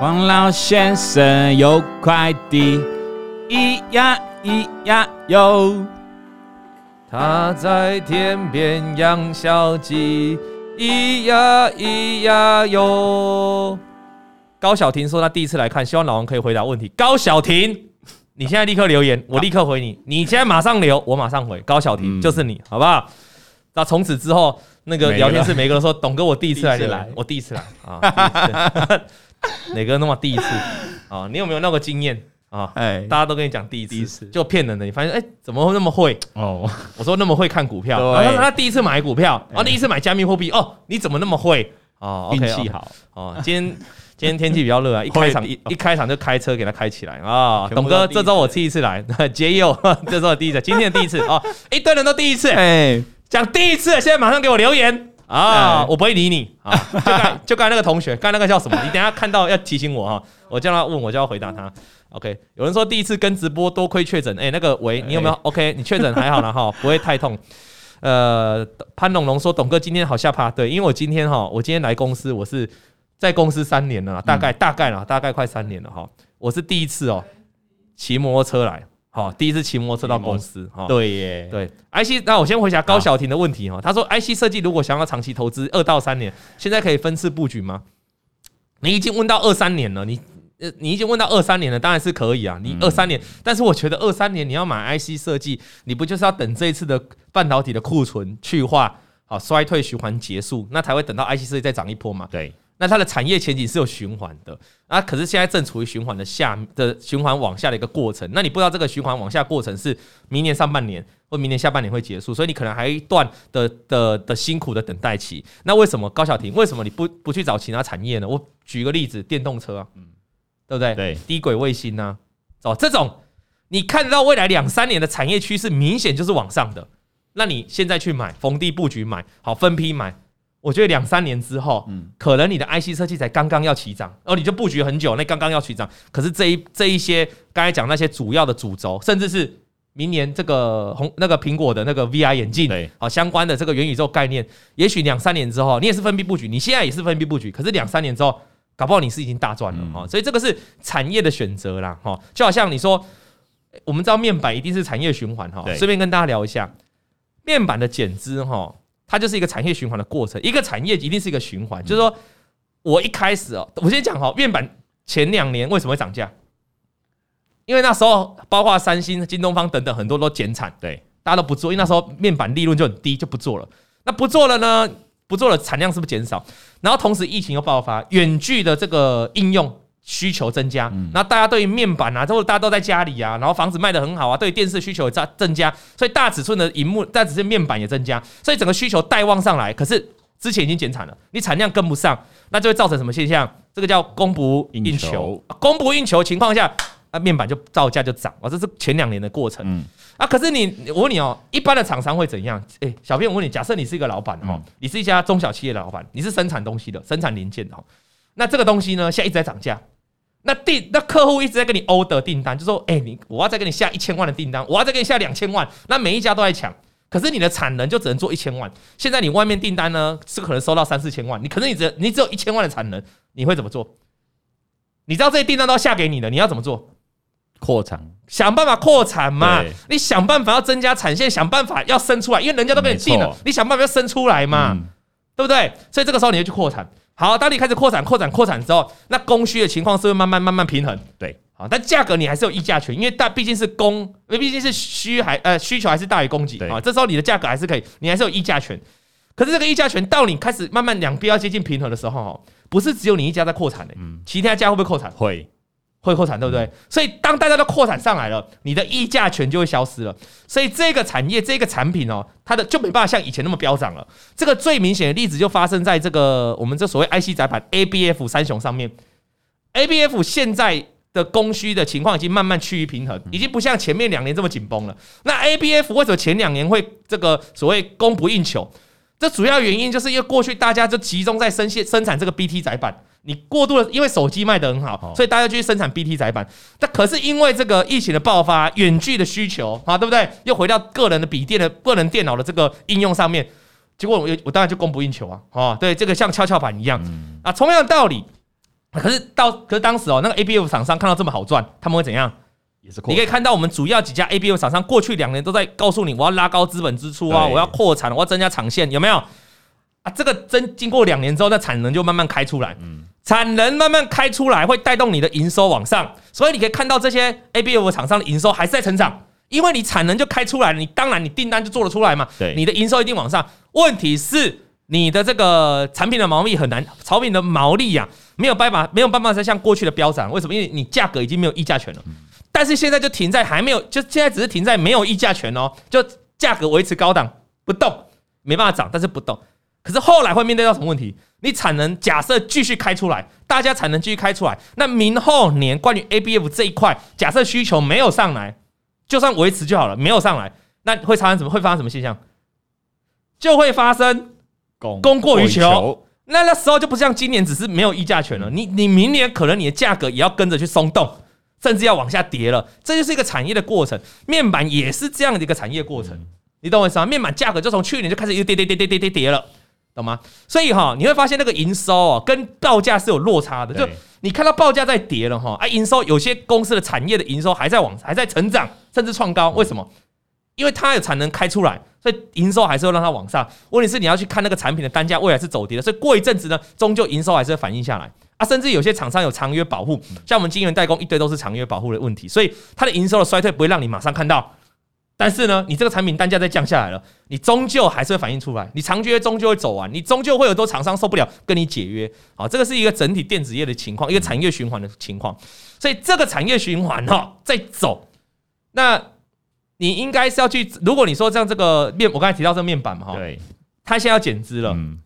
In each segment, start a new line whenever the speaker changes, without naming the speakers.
王老先生有快递，咿呀咿呀哟。
他在田边养小鸡，咿呀咿呀哟。高小婷说他第一次来看，希望老王可以回答问题。高小婷，你现在立刻留言，我立刻回你。你现在马上留，我马上回。高小婷就是你，好不好？那从此之后，那个聊天室每个人说：“董哥，我第一次来，你来，我第一次来啊。” 哪个那么第一次啊？你有没有那个经验啊？哎，大家都跟你讲第一次，就骗人的。你发现哎，怎么会那么会？哦，我说那么会看股票，他第一次买股票，啊，第一次买加密货币，哦，你怎么那么会？哦，运气好哦。今天。今天天气比较热啊，一开场一一开场就开车给他开起来啊！董哥，这周我第一次来，杰佑，这周我第一次，今天的第一次啊，一堆人都第一次，哎，讲第一次，现在马上给我留言啊！我不会理你啊！就刚就刚才那个同学，刚才那个叫什么？你等下看到要提醒我哈，我叫他问我就要回答他。OK，有人说第一次跟直播多亏确诊，哎，那个喂，你有没有？OK，你确诊还好了哈，不会太痛。呃，潘龙龙说，董哥今天好吓趴，对，因为我今天哈，我今天来公司我是。在公司三年了，大概大概了，大概快三年了哈。我是第一次哦，骑摩托车来，好，第一次骑摩托车到公司哈。对耶，对。IC，那我先回答高小婷的问题哈。他说，IC 设计如果想要长期投资二到三年，现在可以分次布局吗？你已经问到二三年了，你呃，你已经问到二三年了，当然是可以啊。你二三年，但是我觉得二三年你要买 IC 设计，你不就是要等这一次的半导体的库存去化，好，衰退循环结束，那才会等到 IC 设计再涨一波嘛？对。那它的产业前景是有循环的啊，可是现在正处于循环的下的循环往下的一个过程。那你不知道这个循环往下过程是明年上半年或明年下半年会结束，所以你可能还一段的的的辛苦的等待期。那为什么高小婷？为什么你不不去找其他产业呢？我举个例子，电动车啊，嗯，对不对？对，低轨卫星啊，哦，这种你看得到未来两三年的产业趋势明显就是往上的，那你现在去买，逢低布局买，好，分批买。我觉得两三年之后，嗯，可能你的 IC 设计才刚刚要起涨，哦，你就布局很久，那刚刚要起涨，可是这一这一些刚才讲那些主要的主轴，甚至是明年这个红那个苹果的那个 VR 眼镜，对，好相关的这个元宇宙概念，也许两三年之后，你也是分批布局，你现在也是分批布局，可是两三年之后，搞不好你是已经大赚了哈，所以这个是产业的选择啦，哈，就好像你说，我们知道面板一定是产业循环哈，顺便跟大家聊一下面板的减资哈。它就是一个产业循环的过程，一个产业一定是一个循环。就是说，我一开始哦，我先讲哈，面板前两年为什么会涨价？因为那时候包括三星、京东方等等很多都减产，对，大家都不做，因为那时候面板利润就很低，就不做了。那不做了呢？不做了，产量是不是减少？然后同时疫情又爆发，远距的这个应用。需求增加，然后大家对于面板啊，都大家都在家里啊，然后房子卖得很好啊，对于电视需求增增加，所以大尺寸的荧幕，大尺寸面板也增加，所以整个需求带旺上来。可是之前已经减产了，你产量跟不上，那就会造成什么现象？这个叫供不应求，供不应求情况下，啊，面板就造价就涨啊，这是前两年的过程。啊，可是你我问你哦，一般的厂商会怎样？诶，小编我问你，假设你是一个老板哦，你是一家中小企业的老板，你是生产东西的，生产零件的，那这个东西呢，现在一直在涨价。那订那客户一直在跟你 order 订单，就说：“哎、欸，你我要再给你下一千万的订单，我要再给你下两千万。”那每一家都在抢，可是你的产能就只能做一千万。现在你外面订单呢，是可能收到三四千万，你可能你只你只有一千万的产能，你会怎么做？你知道这些订单都要下给你的，你要怎么做？扩产，想办法扩产嘛。你想办法要增加产线，想办法要生出来，因为人家都给你订了，你想办法要生出来嘛，嗯、对不对？所以这个时候你就去扩产。好，当你开始扩产、扩展、扩产之后，那供需的情况是会慢慢、慢慢平衡。对，好，但价格你还是有议价权，因为大毕竟是供，因为毕竟是需还呃需求还是大于供给啊。对这时候你的价格还是可以，你还是有议价权。可是这个议价权到你开始慢慢两边要接近平衡的时候，不是只有你一家在扩产的，嗯，其他家会不会扩产？会。会扩产对不对？所以当大家都扩产上来了，你的议价权就会消失了。所以这个产业这个产品哦，它的就没办法像以前那么飙涨了。这个最明显的例子就发生在这个我们这所谓 IC 载板 ABF 三雄上面。ABF 现在的供需的情况已经慢慢趋于平衡，已经不像前面两年这么紧绷了。那 ABF 为什么前两年会这个所谓供不应求？这主要原因就是因为过去大家就集中在生产生产这个 BT 载板。你过度的，因为手机卖得很好，所以大家就去生产 BT 载板。但可是因为这个疫情的爆发，远距的需求啊，对不对？又回到个人的笔电的个人电脑的这个应用上面，结果我我当然就供不应求啊，啊，对，这个像跷跷板一样啊，同样的道理可是到可是当时哦，那个 ABF 厂商看到这么好赚，他们会怎样？
也是
你可以看到我们主要几家 ABF 厂商过去两年都在告诉你，我要拉高资本支出啊，我要扩产，我要增加厂线，有没有？啊，这个真经过两年之后，那产能就慢慢开出来，嗯，产能慢慢开出来会带动你的营收往上，所以你可以看到这些 ABF 厂商的营收还是在成长，因为你产能就开出来了，你当然你订单就做得出来嘛，对，你的营收一定往上。问题是你的这个产品的毛利很难，产品的毛利呀、啊、没有办法没有办法再像过去的飙涨，为什么？因为你价格已经没有议价权了，但是现在就停在还没有，就现在只是停在没有议价权哦，就价格维持高档不动，没办法涨，但是不动。可是后来会面对到什么问题？你产能假设继续开出来，大家产能继续开出来，那明后年关于 ABF 这一块，假设需求没有上来，就算维持就好了，没有上来，那会发生什么？会发生什么现象？就会发生供供过于求。那那时候就不像今年只是没有议价权了，你你明年可能你的价格也要跟着去松动，甚至要往下跌了。这就是一个产业的过程，面板也是这样的一个产业过程，你懂我意思吗？面板价格就从去年就开始一直跌跌跌跌跌跌跌了。懂吗？所以哈，你会发现那个营收哦，跟报价是有落差的。就你看到报价在跌了哈，啊，营收有些公司的产业的营收还在往还在成长，甚至创高。为什么？因为它有产能开出来，所以营收还是会让它往上。问题是你要去看那个产品的单价未来是走跌的，所以过一阵子呢，终究营收还是会反映下来啊。甚至有些厂商有长约保护，像我们晶圆代工一堆都是长约保护的问题，所以它的营收的衰退不会让你马上看到。但是呢，你这个产品单价再降下来了，你终究还是会反映出来，你长约终究会走完，你终究会有多厂商受不了跟你解约。好，这个是一个整体电子业的情况，一个产业循环的情况。所以这个产业循环哈在走，那你应该是要去，如果你说像这个面，我刚才提到这个面板嘛哈，对，它现在要减资了，嗯，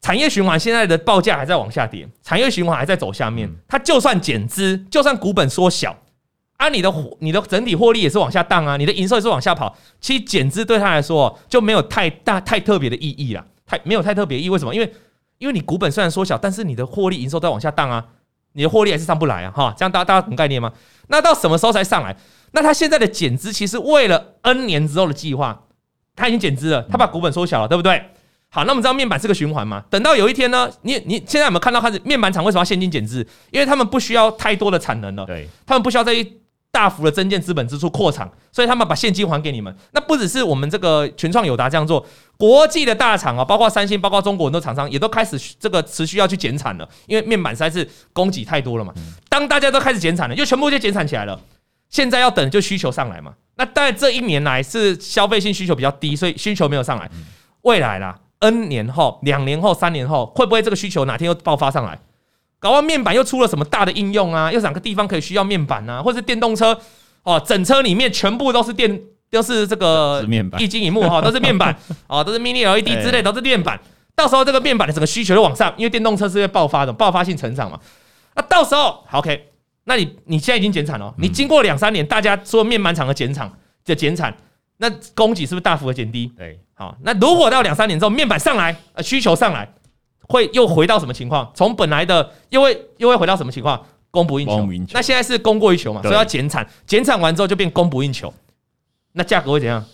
产业循环现在的报价还在往下跌，产业循环还在走下面，它就算减资，就算股本缩小。啊，你的你的整体获利也是往下荡啊，你的营收也是往下跑。其实减资对他来说就没有太大太特别的意义了，太没有太特别意义。为什么？因为因为你股本虽然缩小，但是你的获利营收在往下荡啊，你的获利还是上不来啊，哈。这样大家大家懂概念吗？那到什么时候才上来？那他现在的减资其实为了 N 年之后的计划，他已经减资了，他把股本缩小了，对不对？好，那我们知道面板是个循环嘛。等到有一天呢，你你现在有没有看到开始面板厂为什么要现金减资？因为他们不需要太多的产能了，对，他们不需要再大幅的增建资本支出扩厂，所以他们把现金还给你们。那不只是我们这个群创友达这样做，国际的大厂啊，包括三星，包括中国很多厂商也都开始这个持续要去减产了，因为面板实在是供给太多了嘛。当大家都开始减产了，就全部就减产起来了。现在要等就需求上来嘛。那在这一年来是消费性需求比较低，所以需求没有上来。未来啦，N 年后、两年后、三年后，会不会这个需求哪天又爆发上来？搞完面板又出了什么大的应用啊？又哪个地方可以需要面板啊？或者是电动车哦，整车里面全部都是电，都是这个液晶萤幕哈，都是面板 哦，都是 Mini LED 之类，都是面板。到时候这个面板的整个需求就往上，因为电动车是会爆发的，爆发性成长嘛。那到时候 OK，那你你现在已经减产了，你经过两三年，大家说面板厂的减产的减产，那供给是不是大幅的减低？对，好，那如果到两三年之后面板上来，呃，需求上来。会又回到什么情况？从本来的又会又会回到什么情况？供不应求。那现在是供过于求嘛，所以要减产。减产完之后就变供不应求，那价格会怎样？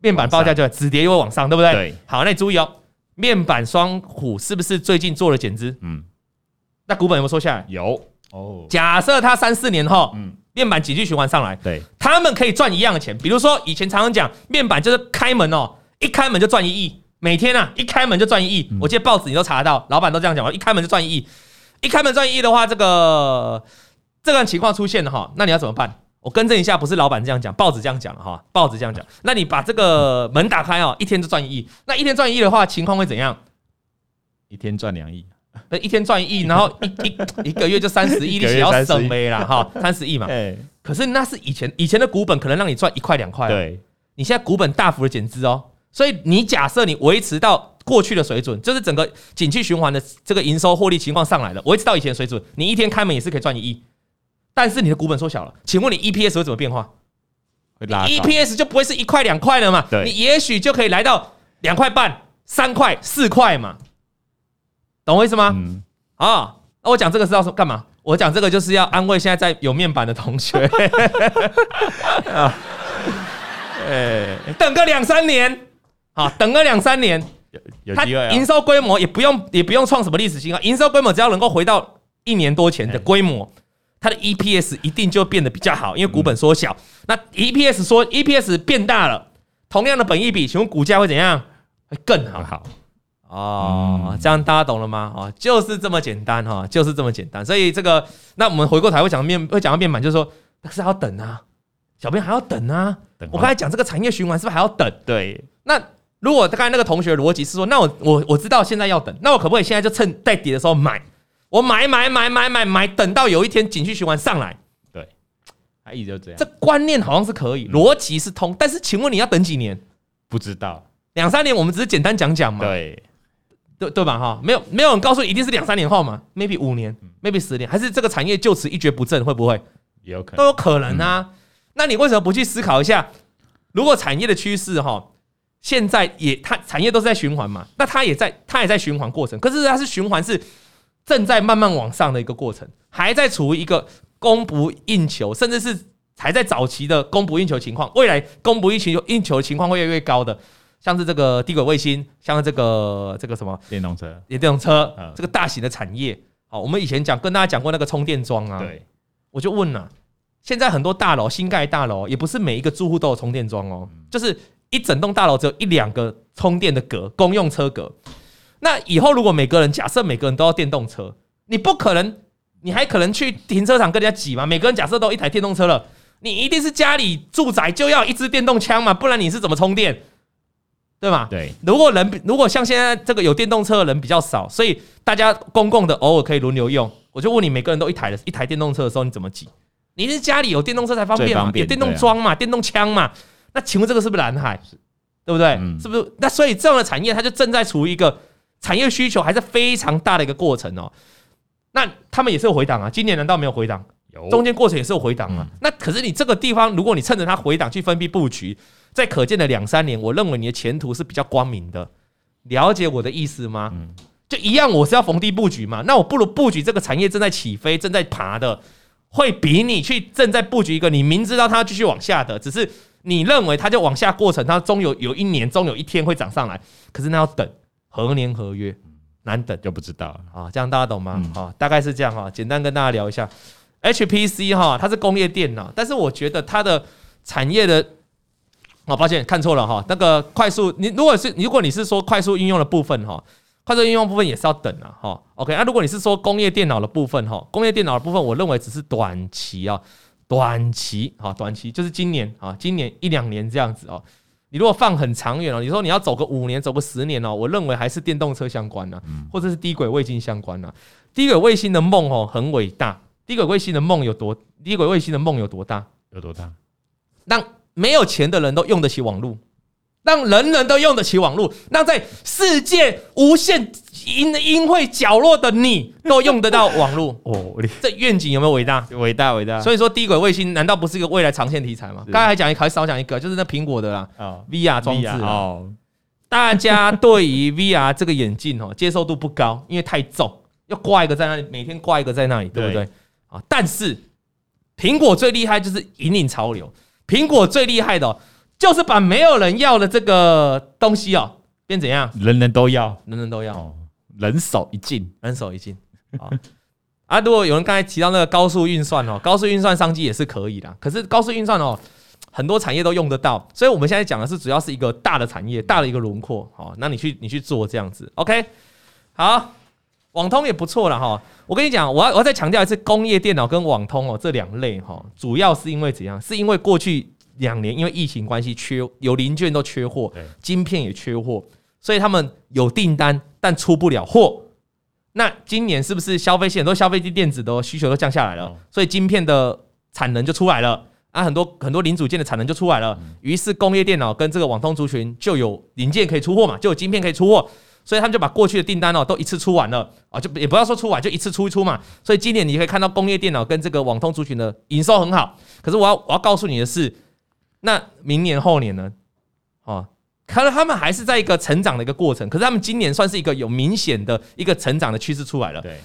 面板报价就止跌又会往上，对不对？对。好，那你注意哦，面板双虎是不是最近做了减资？嗯。那股本有没有缩下来？有哦。假设它三四年后，嗯，面板几句循环上来，对，他们可以赚一样的钱。比如说以前常常讲面板就是开门哦，一开门就赚一亿。每天啊，一开门就赚一亿。我记得报纸你都查得到，老板都这样讲。一开门就赚一亿，一开门赚一亿的话，这个这个情况出现了哈，那你要怎么办？我更正一下，不是老板这样讲，报纸这样讲哈，报纸这样讲。那你把这个门打开哦，一天就赚一亿。那一天赚一亿的话，情况会怎样？
一天赚两亿，
那一天赚一亿，然后一一一个月就三十亿，你要省没了哈，三十亿嘛。可是那是以前以前的股本可能让你赚一块两块，对，你现在股本大幅的减资哦。所以你假设你维持到过去的水准，就是整个景气循环的这个营收获利情况上来了，维持到以前的水准，你一天开门也是可以赚一亿，但是你的股本缩小了，请问你 EPS 会怎么变化？EPS 就不会是一块两块了嘛？你也许就可以来到两块半、三块、四块嘛？懂我意思吗？嗯。啊，那我讲这个是要说干嘛？我讲这个就是要安慰现在在有面板的同学。啊，哎，等个两三年。好，等个两三年，有有机会。营收规模也不用也不用创什么历史新高，营收规模只要能够回到一年多前的规模，它的 EPS 一定就变得比较好，因为股本缩小。那 EPS 说 EPS 变大了，同样的本益比，请问股价会怎样？会更好。好哦，这样大家懂了吗？哦，就是这么简单哈，就是这么简单。所以这个，那我们回过头会讲面，会讲到面板，就是说，但是还要等啊，小编还要等啊。我刚才讲这个产业循环是不是还要等？对。那如果刚才那个同学逻辑是说，那我我我知道现在要等，那我可不可以现在就趁在跌的时候买？我买买买买买买，等到有一天景气循环上来。
对，他一直就这样。
这观念好像是可以，逻辑是通，但是请问你要等几年？
不知道，
两三年我们只是简单讲讲嘛。
对。
对对吧？哈，没有没有人告诉你一定是两三年后嘛？maybe 五年，maybe 十年，还是这个产业就此一蹶不振？会不会？
也有可能，
都有可能啊。那你为什么不去思考一下？如果产业的趋势哈，现在也它产业都是在循环嘛，那它也在它也在循环过程。可是它是循环是正在慢慢往上的一个过程，还在处于一个供不应求，甚至是还在早期的供不应求情况。未来供不应求应求的情况会越来越高的。像是这个低轨卫星，像是这个这个什么
电动车，
电动车，这个大型的产业。好，我们以前讲跟大家讲过那个充电桩啊。
对，
我就问了，现在很多大楼新盖大楼，也不是每一个住户都有充电桩哦，就是一整栋大楼只有一两个充电的格，公用车格。那以后如果每个人假设每个人都要电动车，你不可能，你还可能去停车场跟人家挤吗？每个人假设都一台电动车了，你一定是家里住宅就要一支电动枪嘛，不然你是怎么充电？对吗？
对，
如果人如果像现在这个有电动车的人比较少，所以大家公共的偶尔可以轮流用。我就问你，每个人都一台的一台电动车的时候，你怎么挤？你是家里有电动车才方便嘛？有电动桩嘛？电动枪嘛？那请问这个是不是蓝海？对不对？是不是？那所以这样的产业，它就正在处于一个产业需求还是非常大的一个过程哦。那他们也是有回档啊，今年难道没有回档？有，中间过程也是有回档啊。那可是你这个地方，如果你趁着它回档去分批布局。在可见的两三年，我认为你的前途是比较光明的。了解我的意思吗？就一样，我是要逢低布局嘛。那我不如布局这个产业正在起飞、正在爬的，会比你去正在布局一个你明知道它要继续往下的，只是你认为它就往下过程，它终有有一年，终有一天会涨上来。可是那要等何年何月，难等
就不知道
啊。这样大家懂吗？啊，大概是这样哈。简单跟大家聊一下，HPC 哈，它是工业电脑，但是我觉得它的产业的。哦，抱歉，看错了哈。那个快速，你如果是如果你是说快速应用的部分哈，快速应用部分也是要等啊哈。OK，那如果你是说工业电脑的部分哈，工业电脑的部分，我认为只是短期啊，短期啊，短期就是今年啊，今年一两年这样子哦。你如果放很长远哦，你说你要走个五年，走个十年哦，我认为还是电动车相关呢，或者是低轨卫星相关呢。低轨卫星的梦哦很伟大，低轨卫星的梦有多？低轨卫星的梦有多大？
有多大？
让没有钱的人都用得起网络，让人人都用得起网络，让在世界无限淫淫秽角落的你都用得到网络。哦，这愿景有没有伟大？
伟大伟大。
所以说低轨卫星难道不是一个未来长线题材吗？刚才还讲还少讲一个，就是那苹果的啦，VR 装置哦。大家对于 VR 这个眼镜哦接受度不高，因为太重，要挂一个在那里，每天挂一个在那里，对不对？啊，但是苹果最厉害就是引领潮流。苹果最厉害的、喔，就是把没有人要的这个东西哦、喔，变怎样？
人人都要，
人人都要，
人手一进，
人手一镜。啊，如果有人刚才提到那个高速运算哦，高速运算商机也是可以的。可是高速运算哦，很多产业都用得到，所以我们现在讲的是主要是一个大的产业，大的一个轮廓。好，那你去你去做这样子，OK？好，网通也不错了哈。我跟你讲，我要我要再强调一次，工业电脑跟网通哦这两类哈，主要是因为怎样？是因为过去两年因为疫情关系缺有零件都缺货，晶片也缺货，所以他们有订单但出不了货。那今年是不是消费性很多消费性电子的需求都降下来了？所以晶片的产能就出来了啊，很多很多零组件的产能就出来了。于是工业电脑跟这个网通族群就有零件可以出货嘛，就有晶片可以出货。所以他们就把过去的订单哦都一次出完了啊，就也不要说出完，就一次出一出嘛。所以今年你可以看到工业电脑跟这个网通族群的营收很好。可是我要我要告诉你的是，那明年后年呢？哦，可能他们还是在一个成长的一个过程。可是他们今年算是一个有明显的一个成长的趋势出来了。对，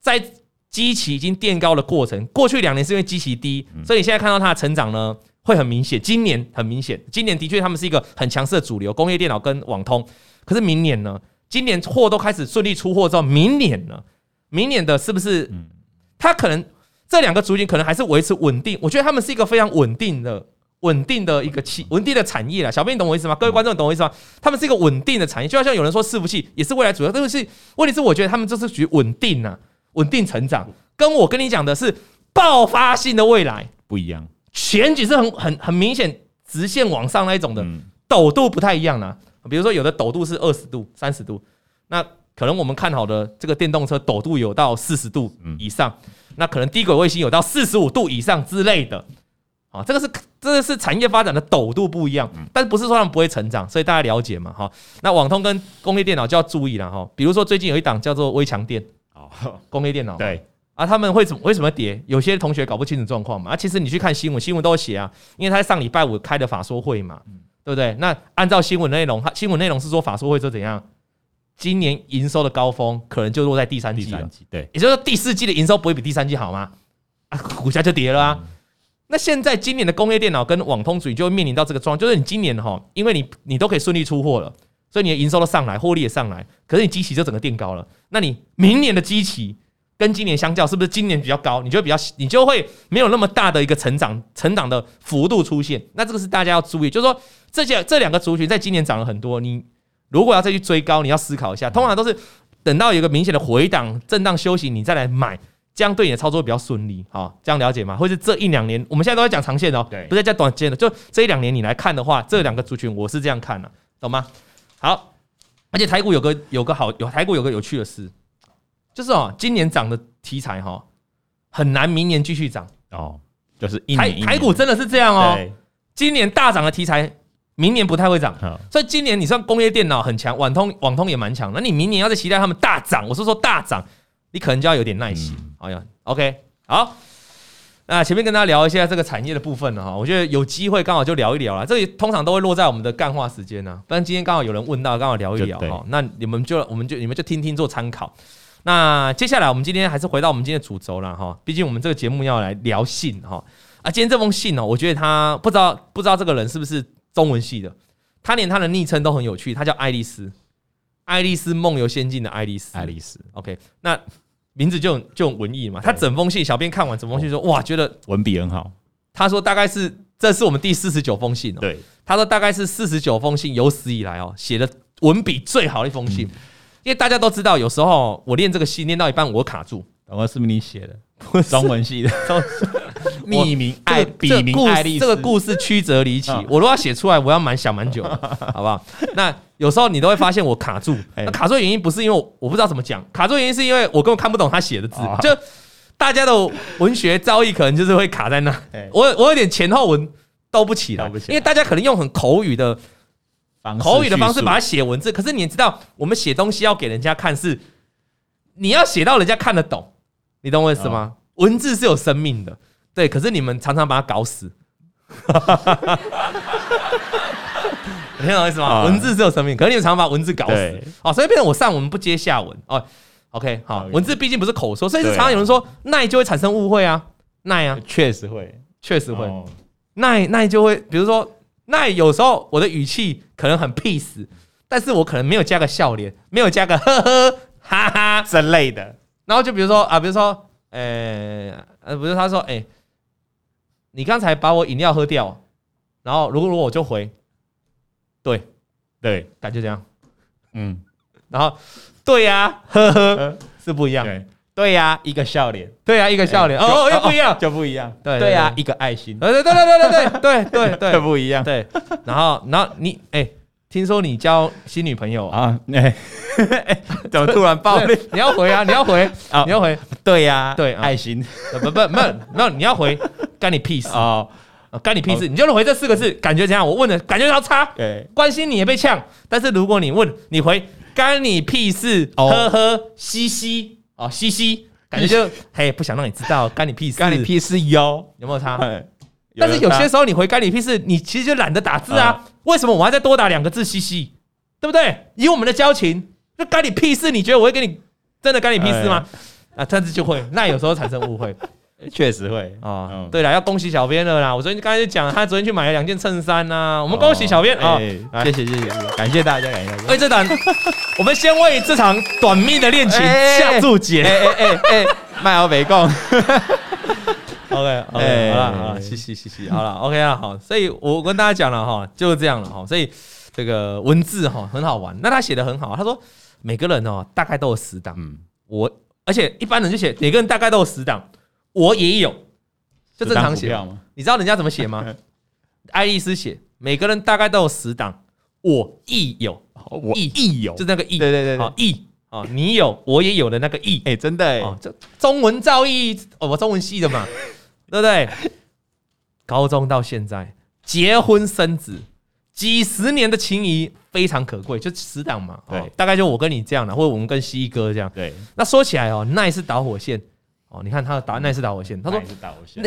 在基期已经垫高的过程，过去两年是因为基期低，所以你现在看到它的成长呢会很明显。今年很明显，今年的确他们是一个很强势的主流，工业电脑跟网通。可是明年呢？今年货都开始顺利出货之后，明年呢？明年的是不是嗯它可能这两个族群可能还是维持稳定。我觉得他们是一个非常稳定的、稳定的一个企稳定的产业了。小编，你懂我意思吗？各位观众懂我意思吗？他们是一个稳定的产业，就好像有人说伺服器也是未来主要，但是问题是我觉得他们就是属于稳定啊，稳定成长。跟我跟你讲的是爆发性的未来
不一样，
前景是很很很明显直线往上那一种的，陡度不太一样呢。比如说有的陡度是二十度、三十度，那可能我们看好的这个电动车陡度有到四十度以上，那可能低轨卫星有到四十五度以上之类的。啊，这个是这个是产业发展的陡度不一样，但是不是说他们不会成长，所以大家了解嘛哈。那网通跟工业电脑就要注意了哈。比如说最近有一档叫做微强电，哦，工业电脑
对。
啊，他们会怎么为什么跌？有些同学搞不清楚状况嘛。啊，其实你去看新闻，新闻都有写啊，因为他上礼拜五开的法说会嘛，对不对？那按照新闻内容，他新闻内容是说法说会说怎样？今年营收的高峰可能就落在第三季了。第三季，对，也就是说第四季的营收不会比第三季好吗？啊，股价就跌了啊。那现在今年的工业电脑跟网通主义就会面临到这个状况，就是你今年哈，因为你你都可以顺利出货了，所以你的营收都上来，获利也上来，可是你基期就整个垫高了。那你明年的基期？跟今年相较，是不是今年比较高？你就比较，你就会没有那么大的一个成长、成长的幅度出现。那这个是大家要注意，就是说这些这两个族群在今年涨了很多。你如果要再去追高，你要思考一下。通常都是等到有一个明显的回档、震荡休息，你再来买，这样对你的操作比较顺利。好，这样了解吗？或是这一两年，我们现在都在讲长线哦，不是在讲短线的。就这一两年你来看的话，这两个族群我是这样看的，懂吗？好，而且台股有个有个好有台股有个有趣的事。就是哦，今年涨的题材哈，很难明年继续涨
哦。就是一年一年
台台股真的是这样哦。今年大涨的题材，明年不太会涨。所以今年你算工业电脑很强，网通网通也蛮强。那你明年要再期待他们大涨，我是说大涨，你可能就要有点耐心。哎呀，OK，好。那前面跟大家聊一下这个产业的部分了哈，我觉得有机会刚好就聊一聊了。这里通常都会落在我们的干话时间呢，但今天刚好有人问到，刚好聊一聊哈。那你们就我们就你们就听听做参考。那接下来我们今天还是回到我们今天的主轴了哈，毕竟我们这个节目要来聊信哈啊，今天这封信呢，我觉得他不知道不知道这个人是不是中文系的，他连他的昵称都很有趣，他叫爱丽丝，爱丽丝梦游仙境的爱丽丝，
爱丽丝
，OK，那名字就就很文艺嘛，他整封信，小编看完整封信说哇，觉得
文笔很好，
他说大概是这是我们第四十九封信哦，
对，
他说大概是四十九封信有史以来哦写的文笔最好的一封信。因为大家都知道，有时候我练这个戏练到一半，我卡住。
我是不是你写的？中文系的，匿名爱
笔名爱丽丝。这个故事曲折离奇，我如果要写出来，我要蛮想蛮久，好不好？那有时候你都会发现我卡住。那卡住的原因不是因为我不知道怎么讲，卡住的原因是因为我根本看不懂他写的字。就大家的文学造诣可能就是会卡在那。我我有点前后文兜不起来，因为大家可能用很口语的。口语的方式把它写文字，可是你知道，我们写东西要给人家看，是你要写到人家看得懂，你懂我意思吗？文字是有生命的，对。可是你们常常把它搞死，你听懂我意思吗？文字是有生命，可是你们常常把文字搞死，哦，所以变成我上文不接下文。哦。OK，好，文字毕竟不是口说，所以常常有人说耐就会产生误会啊，耐啊，
确实会，
确实会，耐耐就会，比如说。那有时候我的语气可能很 peace，但是我可能没有加个笑脸，没有加个 呵呵哈哈。之类的。然后就比如说啊，比如说，呃呃，比如他说，哎，你刚才把我饮料喝掉，然后如果如果我就回，对对，感觉这样，嗯，然后对呀，呵呵，是不一样。对呀，一个笑脸，对呀，一个笑脸，哦，又不一样，
就不一样，
对对呀，一个爱心，对对对对对对对 对对，就不一样，对。然后，然后你，哎，听说你交新女朋友啊？哎，怎么突然爆裂？你要回啊？你要回啊？你要回？对呀，对，爱心，不不，不，那，你要回，干你屁事啊？干你屁事？你就回这四个字，感觉怎样？我问的感觉要差，对，关心你也被呛，但是如果你问，你回干你屁事？呵呵，嘻嘻。哦，嘻嘻，感觉就嘿，不想让你知道，干你屁事，
干你屁事哟，
有没有差？但是有些时候你回干你屁事，你其实就懒得打字啊。为什么我还再多打两个字？嘻嘻，对不对？以我们的交情，就干你屁事，你觉得我会跟你真的干你屁事吗？啊，但是就会，那有时候产生误会。
确实会
啊。
嗯
对了，要恭喜小编了啦！我昨天刚才就讲，他昨天去买了两件衬衫呐。我们恭喜小编啊！
谢谢谢谢，感谢大家，感谢大家。
为这场，我们先为这场短命的恋情下注解。
哎哎哎，卖好北贡。
OK OK，好了好了，谢谢谢谢，好了 OK 啊好，所以我跟大家讲了哈，就是这样了哈，所以这个文字哈很好玩，那他写的很好，他说每个人哦大概都有十档，嗯，我而且一般人就写每个人大概都有十档，我也有，就正常写，你知道人家怎么写吗？爱丽丝写每个人大概都有十档，我亦有，
我亦有，
就那个亦，
对对对，
好亦。哦，你有，我也有的那个亦，
哎，真的哎，
这中文造诣，哦，我中文系的嘛。对不对？高中到现在结婚生子，几十年的情谊非常可贵，就十档嘛。对、哦，大概就我跟你这样的，或者我们跟西哥这样。对，那说起来哦，那也是导火线哦，你看他的答案，奈是导火线。他说，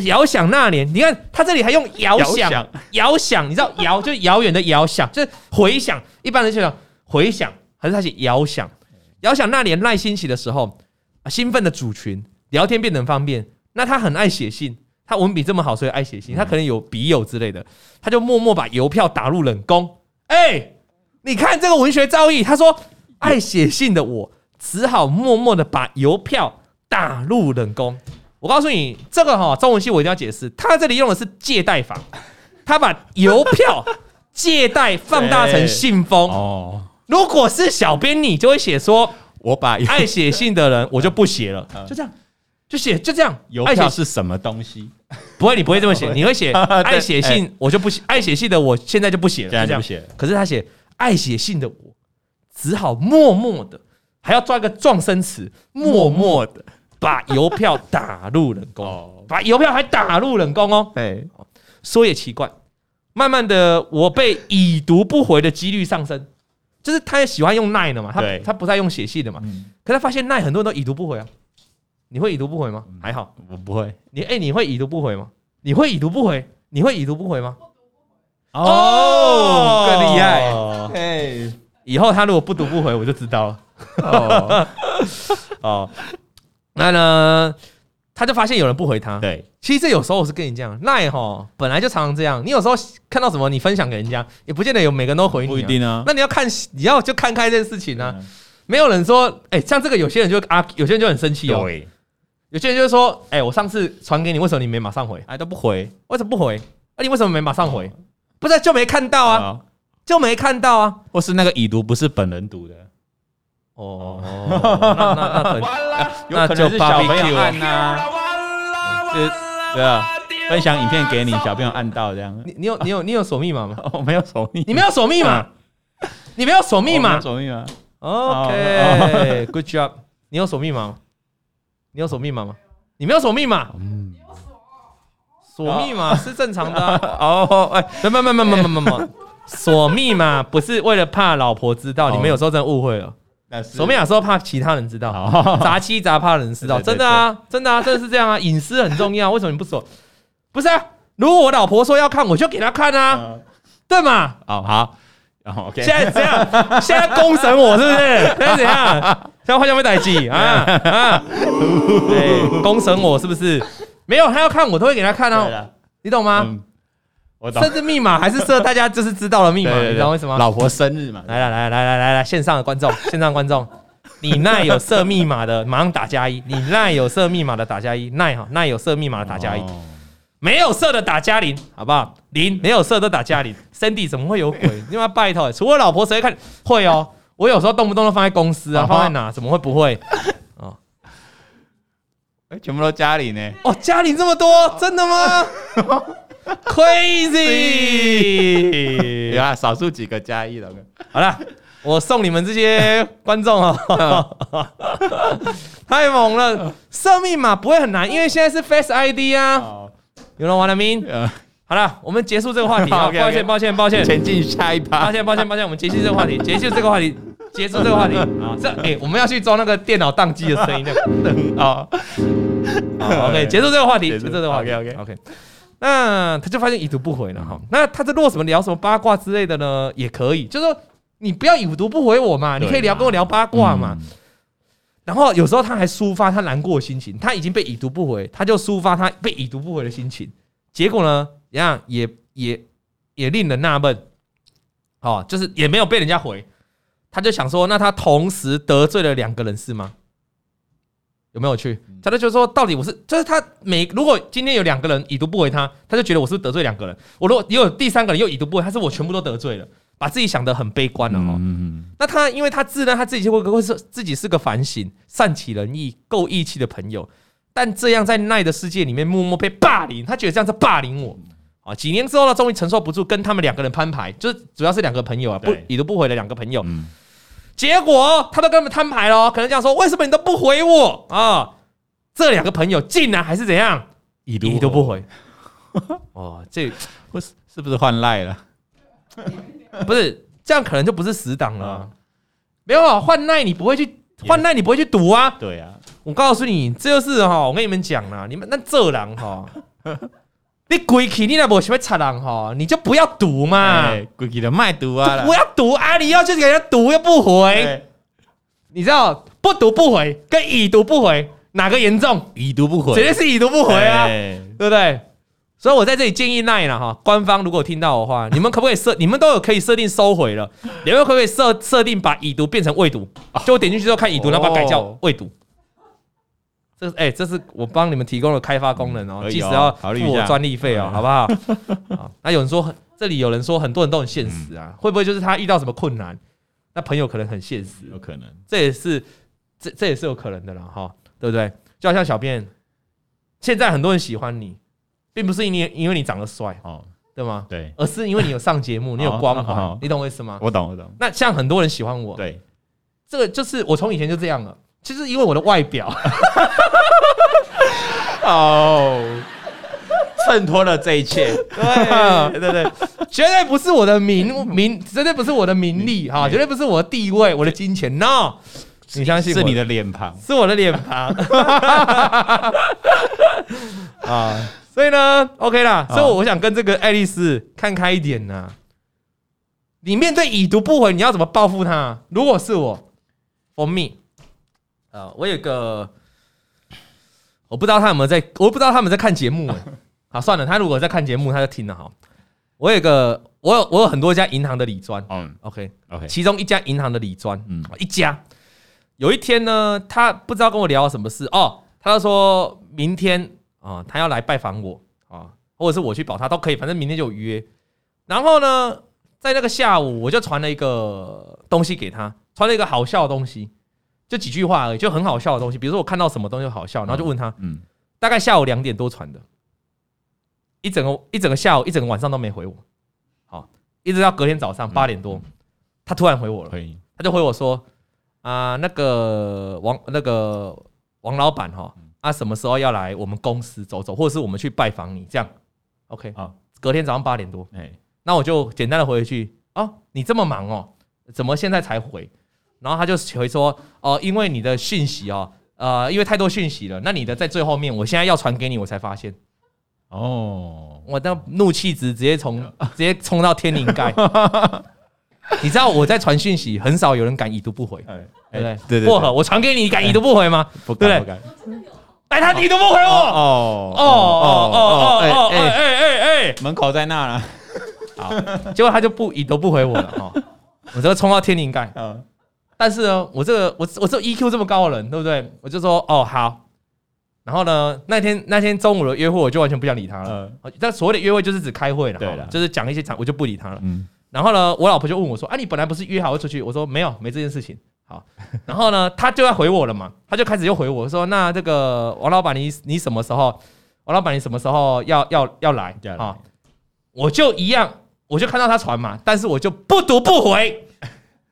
遥想那年，你看他这里还用遥想，遥想，你知道遥就是遥远的遥想，就是回想。一般人就讲回想，还是他写遥想？遥想那年赖兴起的时候啊，兴奋的组群聊天变得很方便。那他很爱写信。他文笔这么好，所以爱写信。他可能有笔友之类的，他就默默把邮票打入冷宫。哎，你看这个文学造诣。他说，爱写信的我只好默默的把邮票打入冷宫。我告诉你，这个哈中文系我一定要解释。他这里用的是借贷法，他把邮票借贷放大成信封。哦，如果是小编，你就会写说，我把爱写信的人我就不写了，就这样。就写就这样，
邮票是什么东西？
不会，你不会这么写，你会写爱写信，我就不写爱写信的，我现在就不写了，这样不写。可是他写爱写信的我，只好默默的，还要抓一个撞声词，默默的把邮票打入冷宫，把邮票还打入冷宫哦。哎，说也奇怪，慢慢的，我被已读不回的几率上升，就是他也喜欢用奈的嘛，他他不再用写信的嘛，可他发现奈很多人都已读不回啊。你会已读不回吗？还好，
我不会。
你哎，你会已读不回吗？你会已读不回？你会已读不回吗？
哦，更厉害。嘿，
以后他如果不读不回，我就知道了。哦，哦，那呢，他就发现有人不回他。对，其实这有时候我是跟你讲，那也哈本来就常常这样。你有时候看到什么，你分享给人家，也不见得有每个人都回你。
不一定啊。
那你要看，你要就看开这件事情呢。没有人说，哎，像这个有些人就啊，有些人就很生气哦。有些人就是说，哎、欸，我上次传给你，为什么你没马上回？哎，都不回，为什么不回？那、啊、你为什么没马上回？不是就没看到啊？哦、就没看到啊？
或是那个已读不是本人读的？
哦，那那那可能，
那就小朋友按呐，是，对啊，分享影片给你，小朋友按到这样。
你你有你有你有锁密码吗？
我没有锁密，
你没有锁密码，你没有锁密码，
锁密码。
OK，Good job，你有锁密码吗？你有锁密码吗？你没有锁密码。嗯，锁密码是正常的。哦，哎，没没没没没没没，锁密码不是为了怕老婆知道，你们有时候真的误会了。锁密码是说怕其他人知道，杂七杂八的人知道。真的啊，真的啊，真的是这样啊，隐私很重要。为什么你不说？不是啊，如果我老婆说要看，我就给她看啊，对吗？
哦，好。哦，OK。
现在怎样？现在公审我是不是？现在怎样？现在会不会逮鸡啊啊！对，公审我是不是？没有，他要看我都会给他看哦。你懂吗？我懂。设置密码还是设大家就是知道了密码，你知道为什么？
老婆生日嘛。
来来来来来来来，线上的观众，线上观众，你那有设密码的，马上打加一；你那有设密码的打加一，那哈那有设密码的打加一，没有设的打加零，好不好？零没有设都打加零。Cindy 怎么会有鬼？你妈拜托，除了老婆谁看会哦？我有时候动不动都放在公司啊，放在哪？怎么会不会？哦，
哎，全部都加零呢？
哦，加零这么多，真的吗 Crazy！
有啊，少数几个加一了。
好了，我送你们这些观众哦，太猛了！设密码不会很难，因为现在是 Face ID 啊。You know what I mean？好了，我们结束这个话题啊！抱歉，抱歉，抱歉，
前进下一趴。
抱歉，抱歉，抱歉，我们结束这个话题，结束这个话题，结束这个话题啊！这哎，我们要去装那个电脑宕机的声音啊！OK，结束这个话题，结束这个话题。OK，OK，OK。那他就发现已读不回了哈。那他在落什么聊什么八卦之类的呢？也可以，就是说你不要已读不回我嘛，你可以聊跟我聊八卦嘛。然后有时候他还抒发他难过的心情，他已经被已读不回，他就抒发他被已读不回的心情。结果呢，一样也也也令人纳闷，哦，就是也没有被人家回，他就想说，那他同时得罪了两个人是吗？有没有去？他就觉得说，到底我是就是他每如果今天有两个人已读不回他，他就觉得我是是得罪两个人。我如果又有第三个人又已读不回，他是我全部都得罪了。把自己想得很悲观了哈，那他因为他自认他自己就会会是自己是个反省、善解人意、够义气的朋友，但这样在奈的世界里面默默被霸凌，他觉得这样是霸凌我啊。几年之后呢，终于承受不住，跟他们两个人摊牌，就是主要是两个朋友啊，不已读不回的两个朋友。结果他都跟他们摊牌了，可能这样说：为什么你都不回我啊？这两个朋友竟然还是怎样已读不回？哦，这
不是是不是换赖了？
不是这样，可能就不是死党了、啊。没有啊，换赖你不会去换赖，你不会去赌啊？
对啊，
我告诉你，这就是哈，我跟你们讲啦，你们那这人哈，你鬼气你那不喜欢插人哈，你就不要赌嘛，
鬼气的卖赌啊，
不要赌啊！你要去给人家赌又不回，你知道不赌不回跟已读不回哪个严重？
已读不回，
绝对是已读不回啊，对不对？所以我在这里建议奈了哈，官方如果听到的话，你们可不可以设？你们都有可以设定收回了，你们可不可以设设定把已读变成未读？就我点进去之后看已读，然后把它改叫未读。这是哎，这是我帮你们提供的开发功能哦，即使要付我专利费哦，好不 好？那有人说，这里有人说很多人都很现实啊，会不会就是他遇到什么困难，那朋友可能很现实，
有可能，
这也是这这也是有可能的了哈，对不对？就好像小便，现在很多人喜欢你。并不是因为因为你长得帅哦，对吗？
对，
而是因为你有上节目，你有光环，你懂我意思吗？
我懂，我懂。
那像很多人喜欢我，
对，
这个就是我从以前就这样了。其实因为我的外表，
哦，衬托了这一切。
对对对，绝对不是我的名名，绝对不是我的名利哈，绝对不是我的地位，我的金钱。No，你相信
是你的脸庞，
是我的脸庞 啊。所以呢，OK 啦。所以我想跟这个爱丽丝看开一点呐、啊。你面对已读不回，你要怎么报复他？如果是我，For me，啊，我有个，我不知道他有没有在，我不知道他们在看节目。好，算了，他如果在看节目，他就听了哈。我有个，我有我有很多家银行的理专，嗯，OK OK，其中一家银行的理专，嗯，一家。有一天呢，他不知道跟我聊什么事哦，他就说明天。啊，他要来拜访我啊，或者是我去保他都可以，反正明天就有约。然后呢，在那个下午，我就传了一个东西给他，传了一个好笑的东西，就几句话而已，就很好笑的东西。比如说我看到什么东西好笑，然后就问他，嗯，大概下午两点多传的，一整个一整个下午一整个晚上都没回我，好，一直到隔天早上八点多，他突然回我了，他就回我说啊，那个王那个王老板哈。他、啊、什么时候要来我们公司走走，或者是我们去拜访你？这样，OK 啊？隔天早上八点多，哎，那我就简单的回一句。哦，你这么忙哦，怎么现在才回？然后他就回说，哦，因为你的讯息哦，呃，因为太多讯息了，那你的在最后面，我现在要传给你，我才发现。哦，我的怒气值直接从 直接冲到天灵盖。你知道我在传讯息，很少有人敢已读不回，对不对？对对，薄荷，我传给你，你敢已读不回吗？不敢，不敢。哎，他已读不回我。哦哦哦哦哦！哎哎哎哎，
门口在那了。
好，结果他就不已读不回我了哈。我这个冲到天灵盖。嗯。但是呢，我这个我我这 EQ 这么高的人，对不对？我就说哦好。然后呢，那天那天中午的约会，我就完全不想理他了。嗯。但所谓的约会就是指开会了，对了，就是讲一些讲，我就不理他了。嗯。然后呢，我老婆就问我说：“啊，你本来不是约好要出去？”我说：“没有，没这件事情。”好，然后呢，他就要回我了嘛，他就开始又回我说：“那这个王老板，你你什么时候？王老板，你什么时候要要要来？啊？”我就一样，我就看到他传嘛，但是我就不读不回，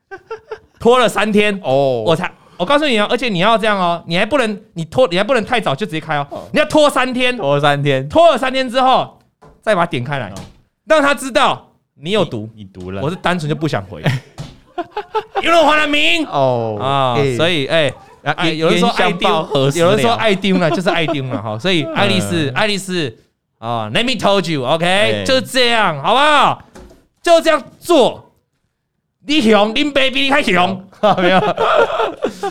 拖了三天。哦，我才我告诉你啊，而且你要这样哦，你还不能你拖，你还不能太早就直接开哦，你要拖三天，
拖三天，
拖了三天之后再把它点开来，让他知道你有毒，
你毒了，
我是单纯就不想回。因为换了名 哦啊，所以哎，有人说爱丢，有人说爱丢了，就是爱丢了哈。所以爱丽丝，爱丽丝啊，Let me told you，OK，就是这样，好不好？就这样做。你熊，林 baby 你还熊，没有。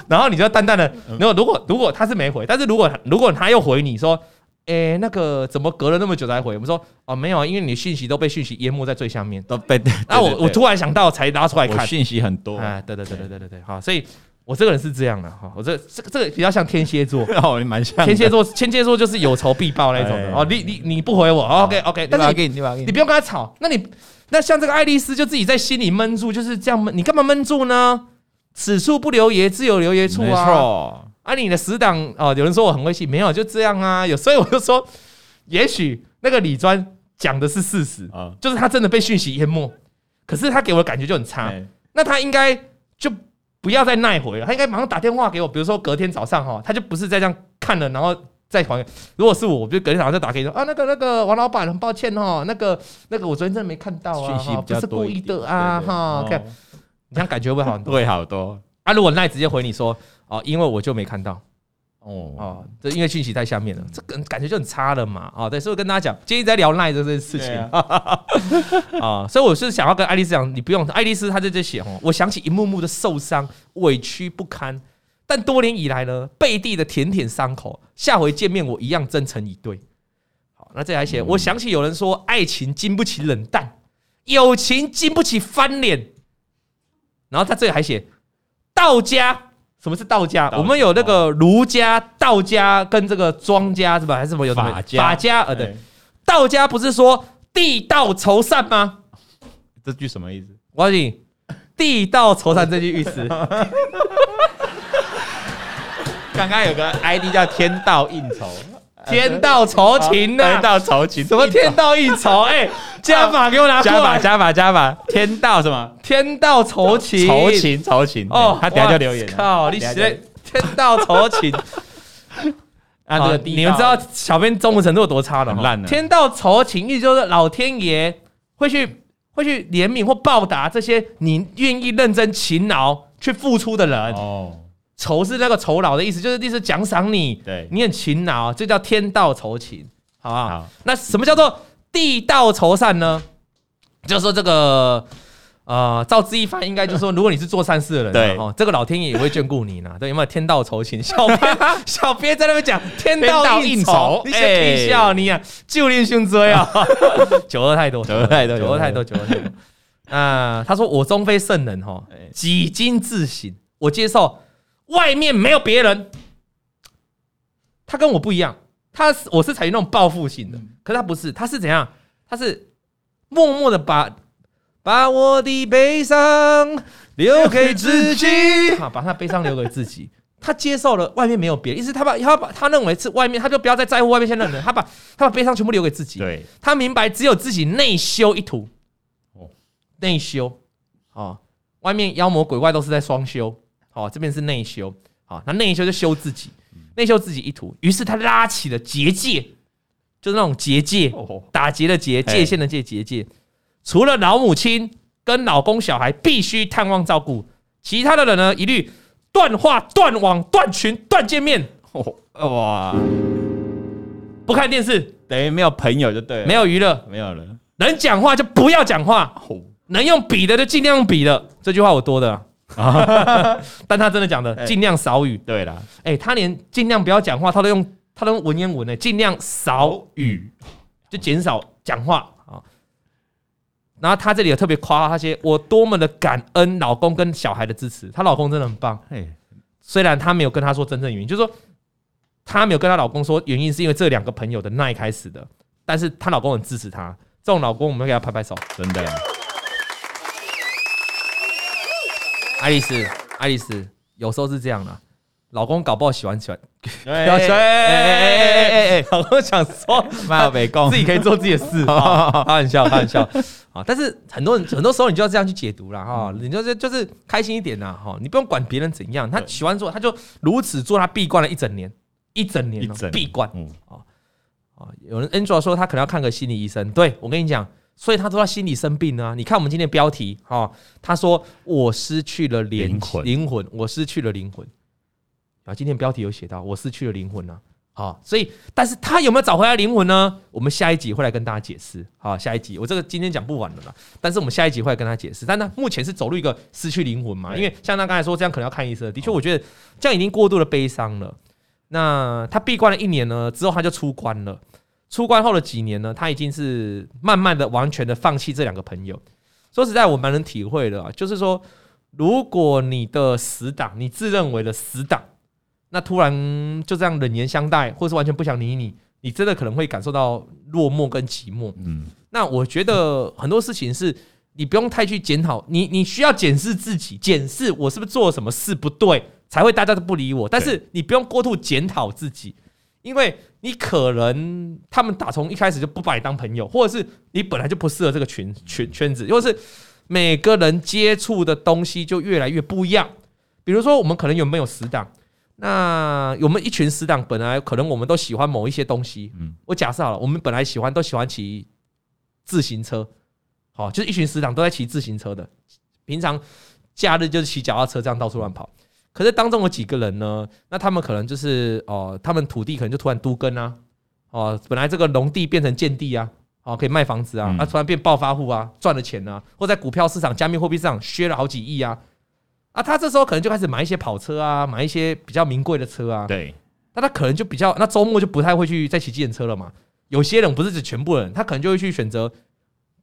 然后你就淡淡的，如果如果如果他是没回，但是如果如果他又回你说，哎、欸，那个怎么隔了那么久才回？我们说哦，没有啊，因为你的讯息都被讯息淹没在最下面，
都被。那
我我突然想到才拉出来看，
讯息很多。
哎，对对对对对对对，好，所以我这个人是这样的哈，我这这个这个比较像天蝎座，
哦，蛮像
天蝎座，天蝎座就是有仇必报那种的哦。你你你不回我，OK OK，但是你你不用跟他吵，那你。那像这个爱丽丝就自己在心里闷住，就是这样闷。你干嘛闷住呢？此处不留爷，自有留爷处啊！啊，你的死党哦，有人说我很会戏，没有就这样啊。有所以我就说，也许那个李专讲的是事实啊，就是他真的被讯息淹没。可是他给我的感觉就很差。那他应该就不要再耐回了，他应该马上打电话给我。比如说隔天早上哈，他就不是再这样看了，然后。再还，如果是我，我就隔天早上再打给你说啊，那个那个王老板，很抱歉哦，那个那个我昨天真的没看到啊，不是故意的啊，哈，看，你这样感觉会好很多？
会好多
啊。如果赖直接回你说哦，因为我就没看到哦哦，这因为讯息在下面了，这个感觉就很差了嘛啊。对，所以我跟大家讲，今天在聊赖这件事情啊，所以我是想要跟爱丽丝讲，你不用，爱丽丝她在这写哦，我想起一幕幕的受伤、委屈不堪。但多年以来呢，背地的舔舔伤口，下回见面我一样真诚以对。好，那这还写，我想起有人说，爱情经不起冷淡，友情经不起翻脸。然后他这里还写，道家，什么是道家？我们有那个儒家、道家跟这个庄家是吧？还是什么有法家？法家呃对，道家不是说地道酬善吗？
这句什么意思？
我告诉你，地道酬善这句意思。
刚刚有个 ID 叫天道应酬，
天道酬勤呢？
天道酬勤，
什么天道应酬？哎，加法给我拿 过来，
加法加法加法，天道什么？
天道酬勤，
酬勤酬勤哦。他等下就留言，
靠，你写天道酬勤 啊？这个你们知道小编中文程度有多差了？很烂的。天道酬勤意思就是老天爷会去会去怜悯或报答这些你愿意认真勤劳去付出的人哦。酬是那个酬劳的意思，就是意思奖赏你，对你很勤劳，这叫天道酬勤，好不好？好。那什么叫做地道酬善呢？就是说这个呃，照字义翻，应该就是说，如果你是做善事的人，对哦，这个老天爷也会眷顾你呢。对，有没有天道酬勤？小编 小编在那边讲天道应酬，你先笑你啊，就练胸椎啊，酒喝太多，酒喝太多，酒喝太多，酒喝太多。啊，他说我终非圣人哈，几经自省，我接受。外面没有别人，他跟我不一样，他是我是采用那种报复性的，可是他不是，他是怎样？他是默默的把把我的悲伤留给自己，啊，把他悲伤留给自己。他接受了外面没有别人，意思他把他把他认为是外面，他就不要再在乎外面现在的人，他把他把悲伤全部留给自己。对，他明白只有自己内修一途，哦，内修。啊，外面妖魔鬼怪都是在双修。好，这边是内修，好，那内修就修自己，内修自己一途。于是他拉起了结界，就是那种结界，打结的结，界限的界，结界。除了老母亲跟老公、小孩必须探望照顾，其他的人呢，一律断话、断网、断群、断见面。哇，不看电视，
等于没有朋友就对了，
没有娱乐，
没有了。
能讲话就不要讲话，能用笔的就尽量用笔的。这句话我多的。但他真的讲的尽量少语，对啦，哎，他连尽量不要讲话，他都用他都用文言文呢，尽量少语，就减少讲话。啊。然后他这里有特别夸那些我多么的感恩老公跟小孩的支持，她老公真的很棒。虽然她没有跟他说真正原因，就是说她没有跟她老公说原因是因为这两个朋友的那一开始的，但是她老公很支持她，这种老公我们要给他拍拍手，真的。爱丽丝，爱丽丝，有时候是这样的，老公搞不好喜欢喜欢，不要吹，哎哎哎哎，老公想说，妈有没空，自己可以做自己的事，开玩笑，开玩笑，啊，但是很多人很多时候你就要这样去解读了哈，你就是就是开心一点呐哈，你不用管别人怎样，他喜欢做，他就如此做，他闭关了一整年，一整年闭关，嗯。啊啊，有人 Angela 说他可能要看个心理医生，对我跟你讲。所以他说他心理生病啊！你看我们今天的标题哈，他说我失去了灵魂，灵魂，我失去了灵魂。啊，今天标题有写到我失去了灵魂啊！好，所以，但是他有没有找回来灵魂呢？我们下一集会来跟大家解释。好，下一集我这个今天讲不完了啦，但是我们下一集会来跟他解释。但他目前是走入一个失去灵魂嘛？因为像他刚才说，这样可能要看医生。的确，我觉得这样已经过度的悲伤了。那他闭关了一年呢，之后他就出关了。出关后的几年呢，他已经是慢慢的、完全的放弃这两个朋友。说实在，我蛮能体会的啊，就是说，如果你的死党，你自认为的死党。那突然就这样冷言相待，或是完全不想理你，你真的可能会感受到落寞跟寂寞。嗯，那我觉得很多事情是你不用太去检讨，你你需要检视自己，检视我是不是做了什么事不对，才会大家都不理我。但是你不用过度检讨自己，因为你可能他们打从一开始就不把你当朋友，或者是你本来就不适合这个群群圈子，或是每个人接触的东西就越来越不一样。比如说，我们可能有没有死党？那我们一群死党，本来可能我们都喜欢某一些东西。嗯，我假设好了，我们本来喜欢都喜欢骑自行车，好，就是一群死党都在骑自行车的。平常假日就是骑脚踏车这样到处乱跑。可是当中有几个人呢？那他们可能就是哦，他们土地可能就突然都耕啊，哦，本来这个农地变成建地啊，哦，可以卖房子啊，啊，突然变暴发户啊，赚了钱啊，或在股票市场、加密货币市场削了好几亿啊。啊，他这时候可能就开始买一些跑车啊，买一些比较名贵的车啊。对，那他可能就比较，那周末就不太会去再骑自行车了嘛。有些人不是指全部人，他可能就会去选择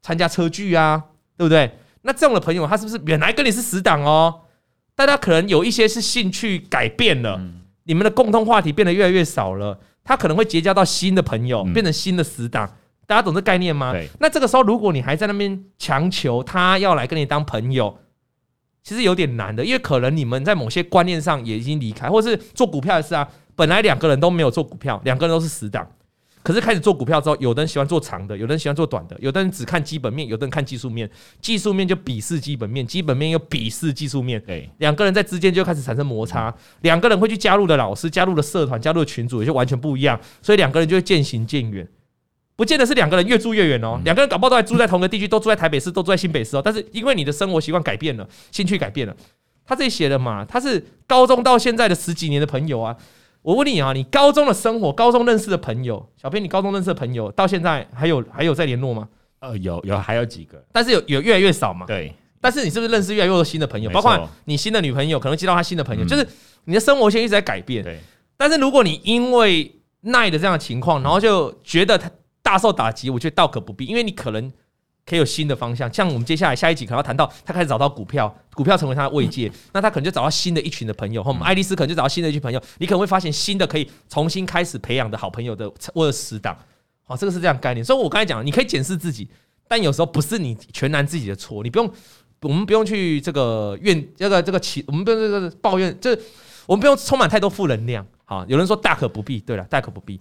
参加车聚啊，对不对？那这样的朋友，他是不是原来跟你是死党哦？但他可能有一些是兴趣改变了，你们的共同话题变得越来越少了，他可能会结交到新的朋友，变成新的死党。大家懂这概念吗？那这个时候，如果你还在那边强求他要来跟你当朋友，其实有点难的，因为可能你们在某些观念上也已经离开，或是做股票的事啊，本来两个人都没有做股票，两个人都是死党，可是开始做股票之后，有的人喜欢做长的，有的人喜欢做短的，有的人只看基本面，有的人看技术面，技术面就鄙视基本面，基本面又鄙视技术面，对，两个人在之间就开始产生摩擦，两个人会去加入的老师、加入的社团、加入的群组也就完全不一样，所以两个人就会渐行渐远。不见得是两个人越住越远哦，两个人搞不好都还住在同个地区，都住在台北市，都住在新北市哦。但是因为你的生活习惯改变了，兴趣改变了，他这里写的嘛，他是高中到现在的十几年的朋友啊。我问你啊，你高中的生活，高中认识的朋友，小编，你高中认识的朋友到现在还有还有在联络吗？
呃，有有还有几个，
但是有有越来越少嘛。
对，
但是你是不是认识越来越多新的朋友？包括你新的女朋友，可能接到他新的朋友，就是你的生活线一直在改变。对，但是如果你因为耐的这样的情况，然后就觉得他。大受打击，我觉得倒可不必，因为你可能可以有新的方向。像我们接下来下一集可能要谈到，他开始找到股票，股票成为他的慰藉，嗯、那他可能就找到新的一群的朋友。和我们爱丽丝可能就找到新的一群朋友，你可能会发现新的可以重新开始培养的好朋友的或者死党。好，这个是这样概念。所以我刚才讲，你可以检视自己，但有时候不是你全然自己的错，你不用，我们不用去这个怨这个这个起，我们不用这个抱怨，就是我们不用充满太多负能量。好，有人说大可不必，对了，大可不必。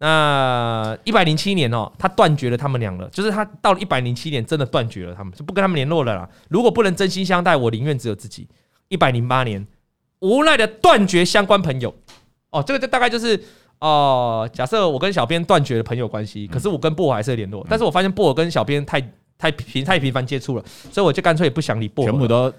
好。那一百零七年哦，他断绝了他们俩了，就是他到了一百零七年，真的断绝了他们，就不跟他们联络了啦。如果不能真心相待，我宁愿只有自己。一百零八年，无奈的断绝相关朋友。哦，这个就大概就是哦、呃，假设我跟小编断绝了朋友关系，可是我跟布偶还是联络，但是我发现布偶跟小编太太频太频繁接触了，所以我就干脆也不想理布偶，
全部都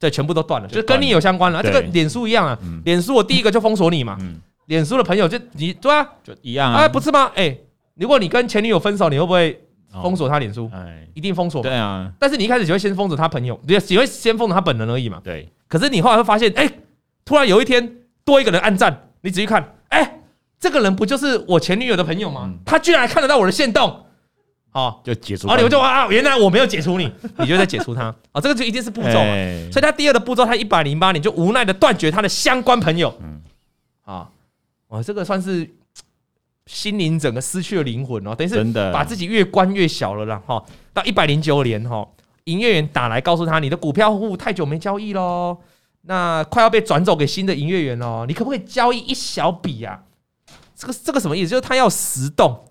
对，全部都断了，就是跟你有相关了。这个脸书一样啊，脸书我第一个就封锁你嘛。脸书的朋友就你对啊，
就一样啊，
啊不是吗？哎、欸，如果你跟前女友分手，你会不会封锁他脸书？哎，一定封锁。
对啊，
但是你一开始只会先封锁他朋友，你只会先封锁他本人而已嘛。
对。
可是你后来会发现，哎、欸，突然有一天多一个人按赞，你仔细看，哎、欸，这个人不就是我前女友的朋友吗？嗯、他居然还看得到我的线动，好，
就解除。
啊，你们就啊，原来我没有解除你，你就在解除他啊，这个就一定是步骤嘛。欸、所以他第二个步骤，他一百零八年就无奈的断绝他的相关朋友。嗯，啊。哦，这个算是心灵整个失去了灵魂哦，等于是把自己越关越小了啦。哈。到一百零九年哈，营业员打来告诉他，你的股票户太久没交易喽，那快要被转走给新的营业员喽，你可不可以交易一小笔呀？这个这个什么意思？就是他要实动。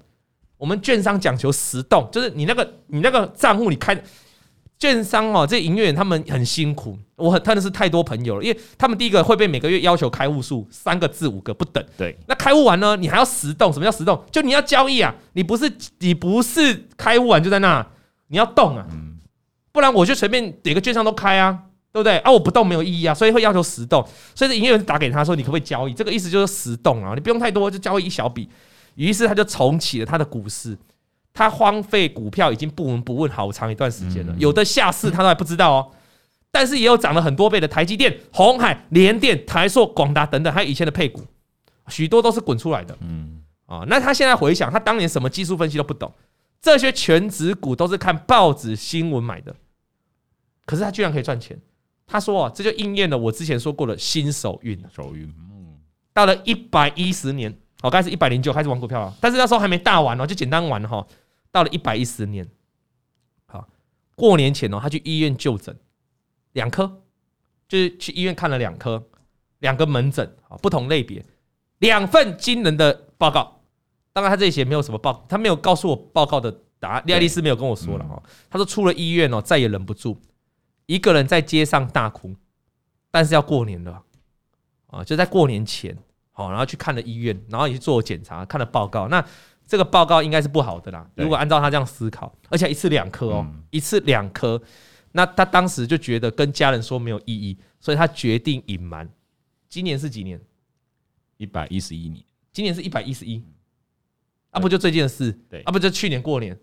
我们券商讲求实动，就是你那个你那个账户你开。券商哦，这营业员他们很辛苦，我很真的是太多朋友了，因为他们第一个会被每个月要求开户数三个至五个不等。对，那开户完呢，你还要实动。什么叫实动？就你要交易啊，你不是你不是开户完就在那，你要动啊，不然我就随便哪个券商都开啊，对不对？啊，我不动没有意义啊，所以会要求实动。所以营业员打给他说：“你可不可以交易？”这个意思就是实动啊，你不用太多，就交易一小笔。于是他就重启了他的股市。他荒废股票已经不闻不问好长一段时间了，有的下市他都还不知道哦。但是也有涨了很多倍的台积电、鸿海、联电、台塑、广达等等，还有以前的配股，许多都是滚出来的。嗯啊，那他现在回想，他当年什么技术分析都不懂，这些全值股都是看报纸新闻买的，可是他居然可以赚钱。他说啊，这就应验了我之前说过的新手运。
手运，嗯，
到了一百一十年，哦，开始一百零九开始玩股票了，但是那时候还没大玩哦，就简单玩哈。到了一百一十年，好，过年前哦，他去医院就诊，两科，就是去医院看了两科，两个门诊啊，不同类别，两份惊人的报告。当然，他这些没有什么报，他没有告诉我报告的答案。莉爱丽丝没有跟我说了哈，他说出了医院哦，再也忍不住。一个人在街上大哭，但是要过年了啊，就在过年前，好，然后去看了医院，然后也去做检查，看了报告。那这个报告应该是不好的啦。如果按照他这样思考，而且一次两颗哦，一次两颗，那他当时就觉得跟家人说没有意义，所以他决定隐瞒。今年是几年？
一百一十一年。
今年是一百一十一，啊，不就最近的事？对，啊，不就去年过年？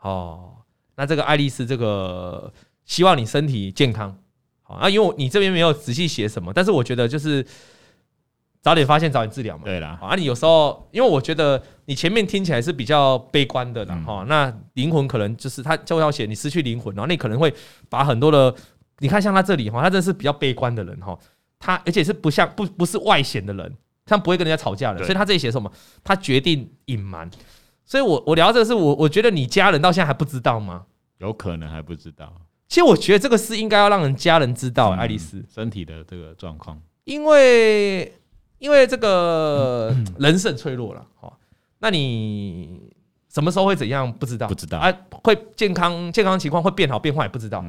哦，那这个爱丽丝这个。希望你身体健康，好啊，因为你这边没有仔细写什么，但是我觉得就是早点发现，早点治疗嘛。对啦，啊，你有时候因为我觉得你前面听起来是比较悲观的啦，哈，那灵魂可能就是他就要写你失去灵魂，然后你可能会把很多的，你看像他这里哈，他真的是比较悲观的人哈，他而且是不像不不是外显的人，他不会跟人家吵架的，所以他这里写什么？他决定隐瞒，所以我我聊这个是我我觉得你家人到现在还不知道吗？
有可能还不知道。
其实我觉得这个事应该要让人家人知道，爱丽丝
身体的这个状况，
因为因为这个人是很脆弱了，哈，那你什么时候会怎样不知道？
不知道。
啊，会健康健康情况会变好变坏也不知道，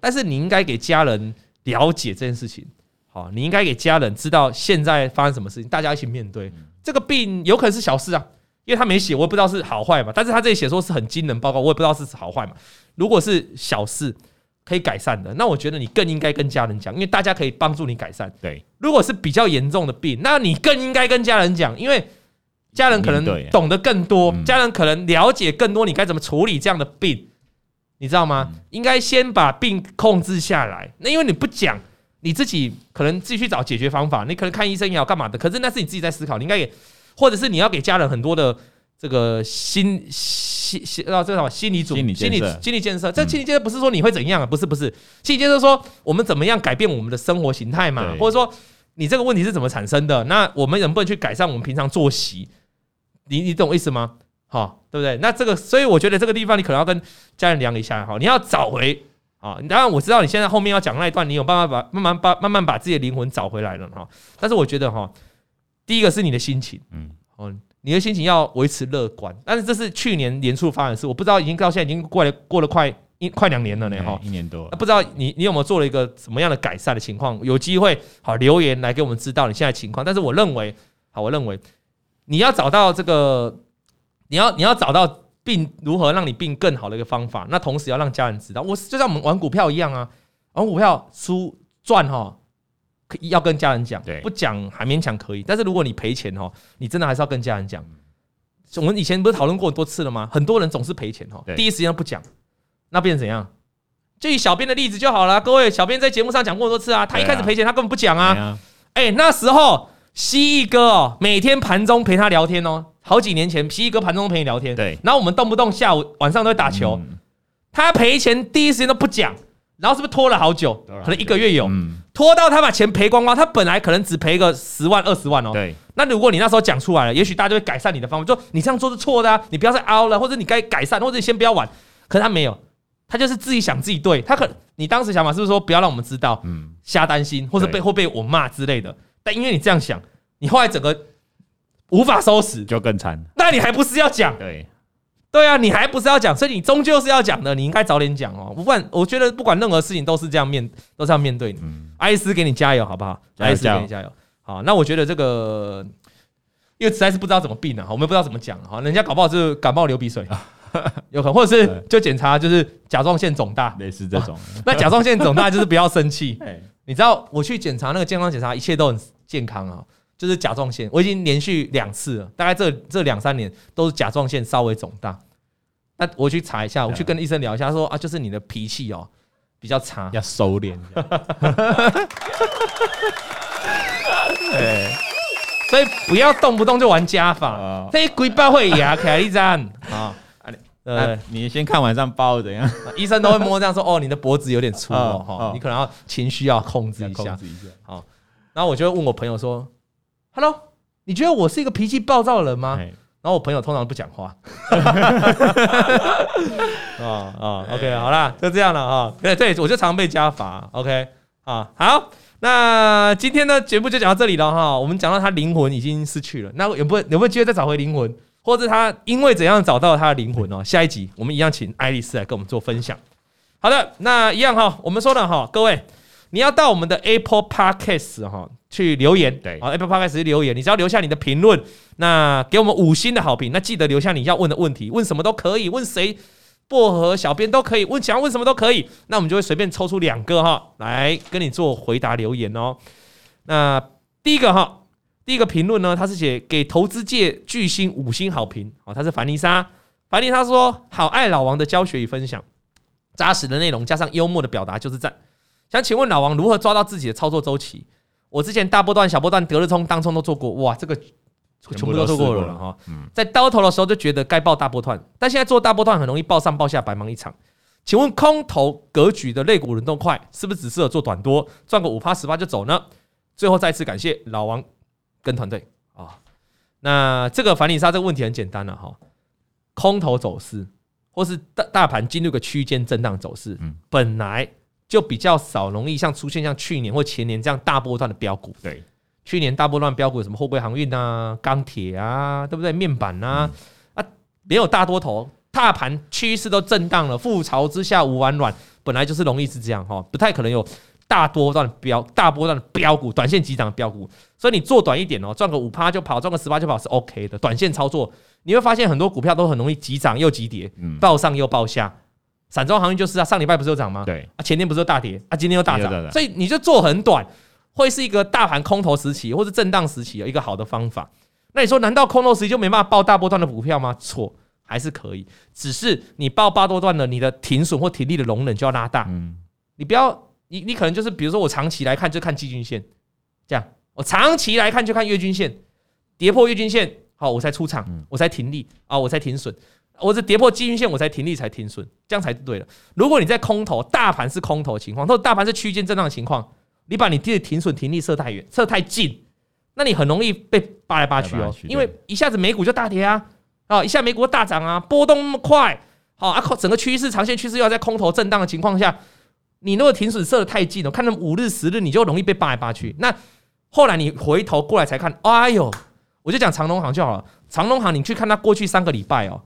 但是你应该给家人了解这件事情，好，你应该给家人知道现在发生什么事情，大家一起面对。这个病，有可能是小事啊，因为他没写，我也不知道是好坏嘛，但是他这里写说是很惊人报告，我也不知道是好坏嘛，如果是小事。可以改善的，那我觉得你更应该跟家人讲，因为大家可以帮助你改善。对，如果是比较严重的病，那你更应该跟家人讲，因为家人可能懂得更多，家人可能了解更多，你该怎么处理这样的病，你知道吗？应该先把病控制下来。那因为你不讲，你自己可能自己去找解决方法，你可能看医生也好干嘛的，可是那是你自己在思考，你应该也，或者是你要给家人很多的这个心。心心啊，这个什么心理主心理心理心理建设，这心理建设不是说你会怎样啊，不是不是，心理建设说我们怎么样改变我们的生活形态嘛，或者说你这个问题是怎么产生的？那我们能不能去改善我们平常作息？你你懂我意思吗？哈，对不对？那这个，所以我觉得这个地方你可能要跟家人聊一下哈，你要找回啊。当然我知道你现在后面要讲那一段，你有办法把慢慢把慢慢把自己的灵魂找回来了哈。但是我觉得哈，第一个是你的心情，嗯，哦。你的心情要维持乐观，但是这是去年年初发生的事，我不知道已经到现在已经过了过了快一快两年了呢哈，
一年多，
不知道你你有没有做了一个什么样的改善的情况？有机会好留言来给我们知道你现在情况。但是我认为，好，我认为你要找到这个，你要你要找到病如何让你病更好的一个方法，那同时要让家人知道，我就像我们玩股票一样啊，玩股票输赚哈。要跟家人讲，不讲还勉强可以，但是如果你赔钱哦，你真的还是要跟家人讲。我们以前不是讨论过很多次了吗？很多人总是赔钱哦，第一时间不讲，那变成怎样？就以小编的例子就好了。各位，小编在节目上讲过很多次啊，他一开始赔钱，他根本不讲啊。哎，那时候蜥蜴哥哦，每天盘中陪他聊天哦，好几年前，蜥蜴哥盘中陪你聊天，对。然后我们动不动下午晚上都会打球，他赔钱第一时间都不讲。然后是不是拖了好久？可能一个月有，拖到他把钱赔光光。他本来可能只赔个十万二十万哦。对。那如果你那时候讲出来了，也许大家就会改善你的方法，就说你这样做是错的啊，你不要再凹了，或者你该改善，或者你先不要玩。可是他没有，他就是自己想自己对。他可你当时想法是不是说不要让我们知道，嗯，瞎担心，或者被会被我骂之类的？但因为你这样想，你后来整个无法收拾，
就更惨。
那你还不是要讲？对。对啊，你还不是要讲，所以你终究是要讲的，你应该早点讲哦。不管我觉得不管任何事情都是这样面，都是要面对你。嗯，艾斯给你加油，好不好？艾斯给你加油。好，那我觉得这个，因为实在是不知道怎么病啊，我们不知道怎么讲哈，人家搞不好是感冒流鼻水，有可能，或者是就检查就是甲状腺肿大，
类似这种。
那甲状腺肿大就是不要生气。你知道我去检查那个健康检查，一切都很健康啊，就是甲状腺，我已经连续两次了，大概这这两三年都是甲状腺稍微肿大。那我去查一下，我去跟医生聊一下，他说啊，就是你的脾气哦比较差，
要收敛。
对，所以不要动不动就玩家法。这鬼包会牙凯利站啊。
呃，你先看晚上包怎样？
医生都会摸这样说，哦，你的脖子有点粗哦，哈，你可能要情绪要控制一下，控制一下。好，然后我就会问我朋友说，Hello，你觉得我是一个脾气暴躁的人吗？然后我朋友通常不讲话。啊 啊，OK，好啦，就这样了啊。对对，我就常被加罚。OK，啊，好，那今天的节目就讲到这里了哈。我们讲到他灵魂已经失去了，那有没有有没有机会再找回灵魂？或者他因为怎样找到他的灵魂哦？下一集我们一样请爱丽丝来跟我们做分享。好的，那一样哈，我们说的哈，各位你要到我们的 Apple Podcast 哈去留言，对，Apple Podcast 留言，你只要留下你的评论，那给我们五星的好评，那记得留下你要问的问题，问什么都可以，问谁薄荷小编都可以，问想要问什么都可以，那我们就会随便抽出两个哈来跟你做回答留言哦。那第一个哈。第一个评论呢，他是写给投资界巨星五星好评。哦，他是凡妮莎，凡妮莎说好爱老王的教学与分享，扎实的内容加上幽默的表达就是赞。想请问老王如何抓到自己的操作周期？我之前大波段、小波段、德日冲、当冲都做过，哇，这个全部都做过了哈。在刀头的时候就觉得该抱大波段，但现在做大波段很容易抱上抱下，白忙一场。请问空头格局的类股轮动快，是不是只适合做短多，赚个五趴十趴就走呢？最后再次感谢老王。跟团队啊，那这个凡妮莎这个问题很简单了哈，空头走势或是大大盘进入个区间震荡走势，嗯，本来就比较少容易像出现像去年或前年这样大波段的标股，对，去年大波段标股有什么货柜航运啊、钢铁啊，对不对？面板啊，啊，没有大多头，大盘趋势都震荡了，覆巢之下无完卵，本来就是容易是这样哈，不太可能有。大波段的飙，大波段的标股，短线急涨的标股，所以你做短一点哦，赚个五趴就跑，赚个十趴就跑是 OK 的。短线操作，你会发现很多股票都很容易急涨又急跌，嗯，暴上又暴下。散装航运就是啊，上礼拜不是有涨吗？对。啊，前天不是有大跌？啊，今天又大涨，所以你就做很短，会是一个大盘空头时期或者震荡时期的一个好的方法。那你说，难道空头时期就没办法报大波段的股票吗？错，还是可以，只是你报八波段的，你的停损或停利的容忍就要拉大，嗯，你不要。你你可能就是比如说我长期来看就看季均线，这样我长期来看就看月均线，跌破月均线好我才出场，我才停利啊，我才停损，我是跌破基均线我才停利才停损，这样才对了。如果你在空头，大盘是空头情况，或者大盘是区间震荡的情况，你把你的停损停利设太远设太近，那你很容易被扒来扒去哦，因为一下子美股就大跌啊，啊一下美股大涨啊，波动那么快，好啊，整个趋势长线趋势要在空头震荡的情况下。你如果停损设的太近了，看那五日十日，你就容易被扒来扒去。那后来你回头过来才看，哎呦，我就讲长隆行就好了。长隆行，你去看它过去三个礼拜哦，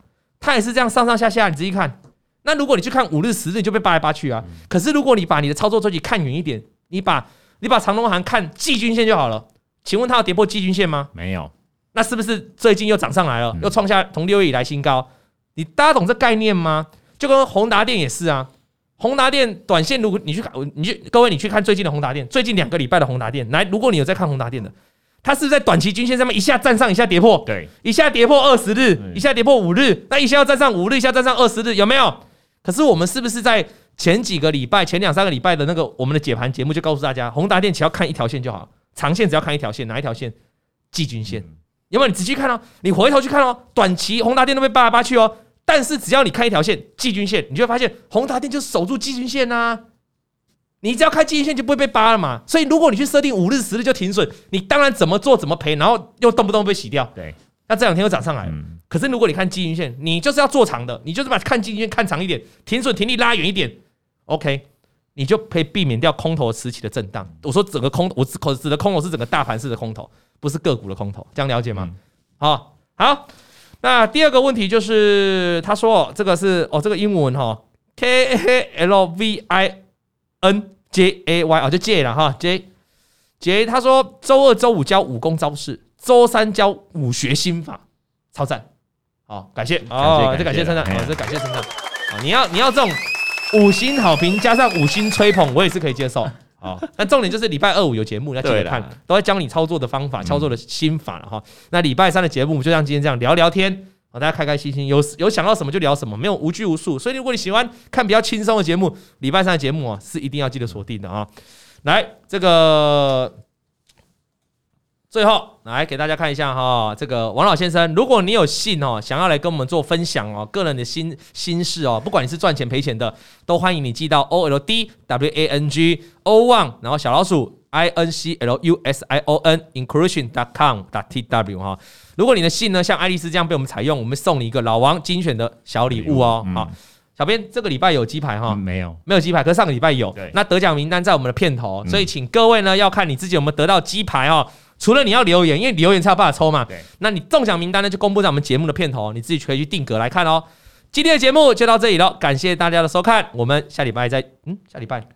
它也是这样上上下下，你仔细看。那如果你去看五日十日，你就被扒来扒去啊。可是如果你把你的操作周期看远一点，你把你把长龙行看季均线就好了。请问它要跌破季均线吗？
没有。
那是不是最近又涨上来了，又创下从六月以来新高？你大家懂这概念吗？就跟宏达电也是啊。宏达电短线，如果你去看，你去各位，你去看最近的宏达电，最近两个礼拜的宏达电，来，如果你有在看宏达电的，它是不是在短期均线上面一下站上，一下跌破，对，一下跌破二十日，一下跌破五日，那一下要站上五日，一下站上二十日，有没有？可是我们是不是在前几个礼拜、前两三个礼拜的那个我们的解盘节目就告诉大家，宏达电只要看一条线就好，长线只要看一条线，哪一条线？季均线，有没有？你仔细看哦，你回头去看哦，短期宏达电都被扒来扒去哦。但是只要你看一条线，季均线，你就会发现宏达电就守住季均线呐、啊。你只要开季均线就不会被扒了嘛。所以如果你去设定五日、十日就停损，你当然怎么做怎么赔，然后又动不动被洗掉。对，那这两天又涨上来了。可是如果你看季均线，你就是要做长的，你就是把看季均线看长一点，停损停利拉远一点，OK，你就可以避免掉空头时期的震荡。我说整个空，我指指的空头是整个大盘式的空头，不是个股的空头，这样了解吗？好，好。那第二个问题就是，他说这个是哦，这个英文哈，K A L V I N J A Y 啊，就 J 了哈，J J 他说周二周五教武功招式，周三教武学心法，超赞好，感谢哦，这感谢称赞，哦，这感谢称赞。啊，你要你要这种五星好评加上五星吹捧，我也是可以接受。好，那重点就是礼拜二五有节目，要记得看，都会教你操作的方法、操作的心法了哈。那礼拜三的节目就像今天这样聊聊天，大家开开心心，有有想到什么就聊什么，没有无拘无束。所以如果你喜欢看比较轻松的节目，礼拜三的节目啊是一定要记得锁定的啊。来，这个。最后来给大家看一下哈，这个王老先生，如果你有信哦，想要来跟我们做分享哦，个人的心心事哦，不管你是赚钱赔钱的，都欢迎你寄到 o l d w a n g o one，然后小老鼠 i n c l u s i o n inclusion dot com dot t w 哈。如果你的信呢像爱丽丝这样被我们采用，我们送你一个老王精选的小礼物哦。好，小编这个礼拜有鸡排哈？没有，没有鸡排，可是上个礼拜有。那得奖名单在我们的片头，所以请各位呢要看你自己有没有得到鸡排哦。除了你要留言，因为留言才有办法抽嘛。对，那你中奖名单呢就公布在我们节目的片头，你自己可以去定格来看哦。今天的节目就到这里了，感谢大家的收看，我们下礼拜再嗯，下礼拜